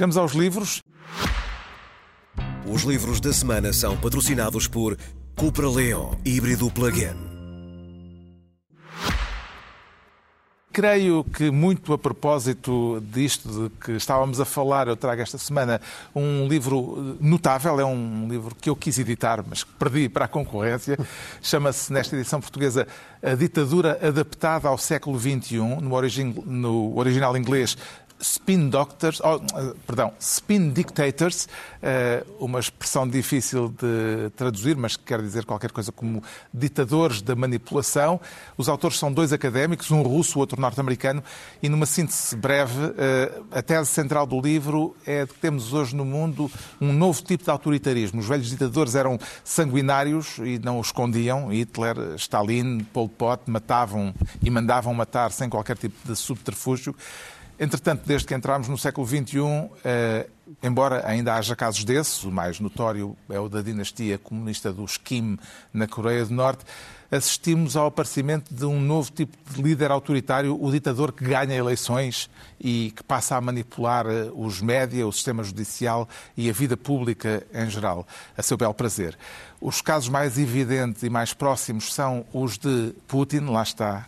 Chegamos aos livros. Os livros da semana são patrocinados por Cupra Leon híbrido plug-in. Creio que muito a propósito disto de que estávamos a falar, eu trago esta semana um livro notável, é um livro que eu quis editar, mas que perdi para a concorrência. Chama-se, nesta edição portuguesa, A Ditadura Adaptada ao Século XXI, no, origin, no original inglês Spin Doctors, oh, perdão, Spin Dictators, eh, uma expressão difícil de traduzir, mas que quer dizer qualquer coisa como ditadores da manipulação. Os autores são dois académicos, um russo, outro norte-americano, e numa síntese breve, eh, a tese central do livro é de que temos hoje no mundo um novo tipo de autoritarismo. Os velhos ditadores eram sanguinários e não o escondiam. Hitler, Stalin, Pol Pot matavam e mandavam matar sem qualquer tipo de subterfúgio. Entretanto, desde que entramos no século XXI, eh, embora ainda haja casos desses, o mais notório é o da dinastia comunista dos Kim na Coreia do Norte, assistimos ao aparecimento de um novo tipo de líder autoritário, o ditador que ganha eleições e que passa a manipular eh, os média, o sistema judicial e a vida pública em geral, a seu bel prazer. Os casos mais evidentes e mais próximos são os de Putin, lá está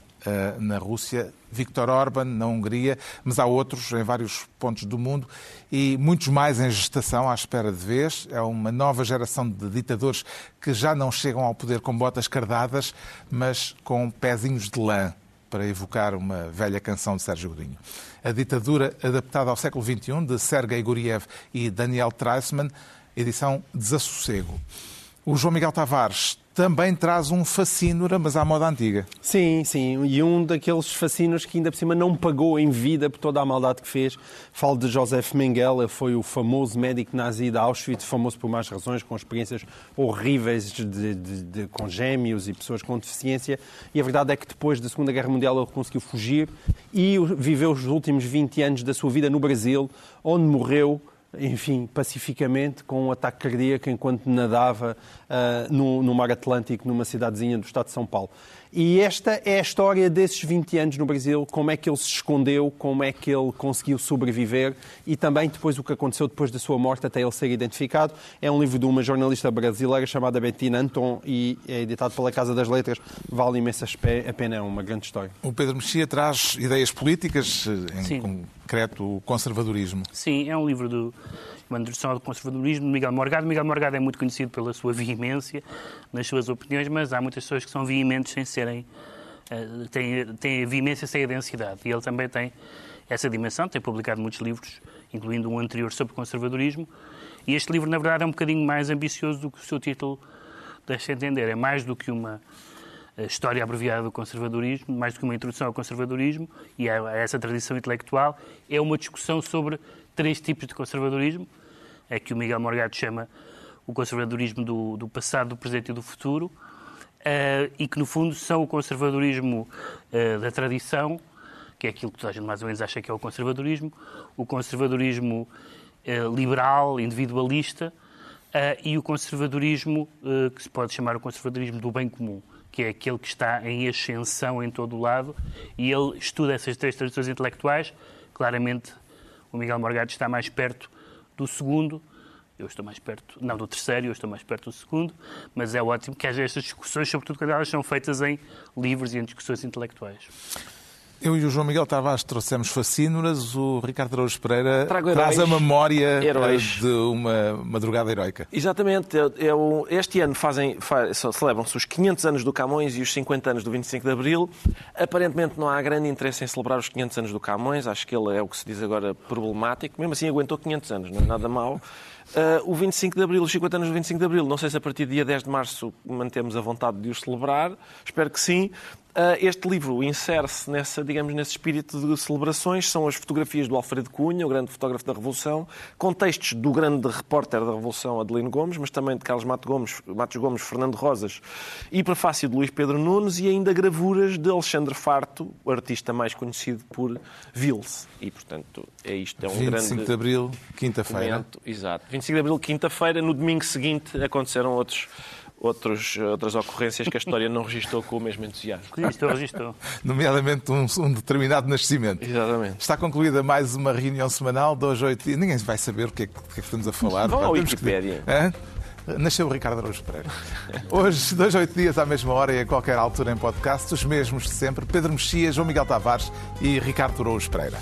na Rússia, Viktor Orban na Hungria, mas há outros em vários pontos do mundo e muitos mais em gestação à espera de vez. É uma nova geração de ditadores que já não chegam ao poder com botas cardadas, mas com pezinhos de lã, para evocar uma velha canção de Sérgio Godinho. A ditadura adaptada ao século XXI, de Sergei Guriev e Daniel Treisman, edição Desassossego. O João Miguel Tavares também traz um fascínora, mas à moda antiga. Sim, sim, e um daqueles fascínoras que ainda por cima não pagou em vida por toda a maldade que fez. Falo de Josef Mengele, foi o famoso médico nazi de Auschwitz, famoso por mais razões, com experiências horríveis de, de, de, com gêmeos e pessoas com deficiência. E a verdade é que depois da Segunda Guerra Mundial ele conseguiu fugir e viveu os últimos 20 anos da sua vida no Brasil, onde morreu enfim, pacificamente, com um ataque cardíaco enquanto nadava uh, no, no, mar Atlântico, numa cidadezinha do estado de São Paulo. E esta é a história desses 20 anos no Brasil, como é que ele se escondeu, como é que ele conseguiu sobreviver e também depois o que aconteceu depois da sua morte até ele ser identificado. É um livro de uma jornalista brasileira chamada Bettina Anton e é editado pela Casa das Letras. Vale imensa a pena, é uma grande história. O Pedro Mexia traz ideias políticas, em Sim. concreto o conservadorismo. Sim, é um livro do uma introdução ao conservadorismo de Miguel Morgado. Miguel Morgado é muito conhecido pela sua veemência nas suas opiniões, mas há muitas pessoas que são veementes sem serem. Uh, têm, têm a veemência sem a densidade. E ele também tem essa dimensão, tem publicado muitos livros, incluindo um anterior sobre conservadorismo. E este livro, na verdade, é um bocadinho mais ambicioso do que o seu título deixa entender. É mais do que uma eh, história abreviada do conservadorismo, mais do que uma introdução ao conservadorismo e a, essa tradição intelectual. É uma discussão sobre três tipos de conservadorismo é que o Miguel Morgado chama o conservadorismo do, do passado, do presente e do futuro, uh, e que, no fundo, são o conservadorismo uh, da tradição, que é aquilo que toda a gente mais ou menos acha que é o conservadorismo, o conservadorismo uh, liberal, individualista, e o conservadorismo que se pode chamar o conservadorismo do bem comum, que é aquele que está em ascensão em todo o lado, e ele estuda essas três tradições intelectuais. Claramente, o Miguel Morgado está mais perto do segundo, eu estou mais perto, não do terceiro, eu estou mais perto do segundo, mas é ótimo que haja estas discussões, sobretudo quando elas são feitas em livros e em discussões intelectuais. Eu e o João Miguel Tavares trouxemos fascínoras, o Ricardo Araújo Pereira traz a memória eh, heróis. de uma madrugada heroica. Exatamente. Eu, eu, este ano fazem, faz, celebram-se os 500 anos do Camões e os 50 anos do 25 de Abril. Aparentemente não há grande interesse em celebrar os 500 anos do Camões. Acho que ele é o que se diz agora problemático. Mesmo assim aguentou 500 anos, não é nada mau. Uh, o 25 de Abril, os 50 anos do 25 de Abril, não sei se a partir do dia 10 de Março mantemos a vontade de os celebrar, espero que sim. Ah, este livro insere-se nessa, digamos, nesse espírito de celebrações. São as fotografias do Alfredo Cunha, o grande fotógrafo da Revolução, com textos do grande repórter da Revolução, Adelino Gomes, mas também de Carlos Matos Gomes, Matos Gomes Fernando Rosas e prefácio de Luís Pedro Nunes e ainda gravuras de Alexandre Farto, o artista mais conhecido por Vils. E, portanto, é isto. É um 25 grande de Abril, quinta-feira. Exato. 25 de Abril, quinta-feira. No domingo seguinte aconteceram outros outros, outras ocorrências que a história não registou com o mesmo entusiasmo. Registou, registou. Nomeadamente um, um determinado nascimento. Exatamente. Está concluída mais uma reunião semanal de hoje, oito dias. Ninguém vai saber o que é que, o que, é que estamos a falar. Vão à que- Wikipédia. Hã? Nasceu o Ricardo Araújo Pereira. Hoje, dois, oito dias à mesma hora e a qualquer altura em podcast, os mesmos de sempre, Pedro Mexia, João Miguel Tavares e Ricardo Araújo Pereira.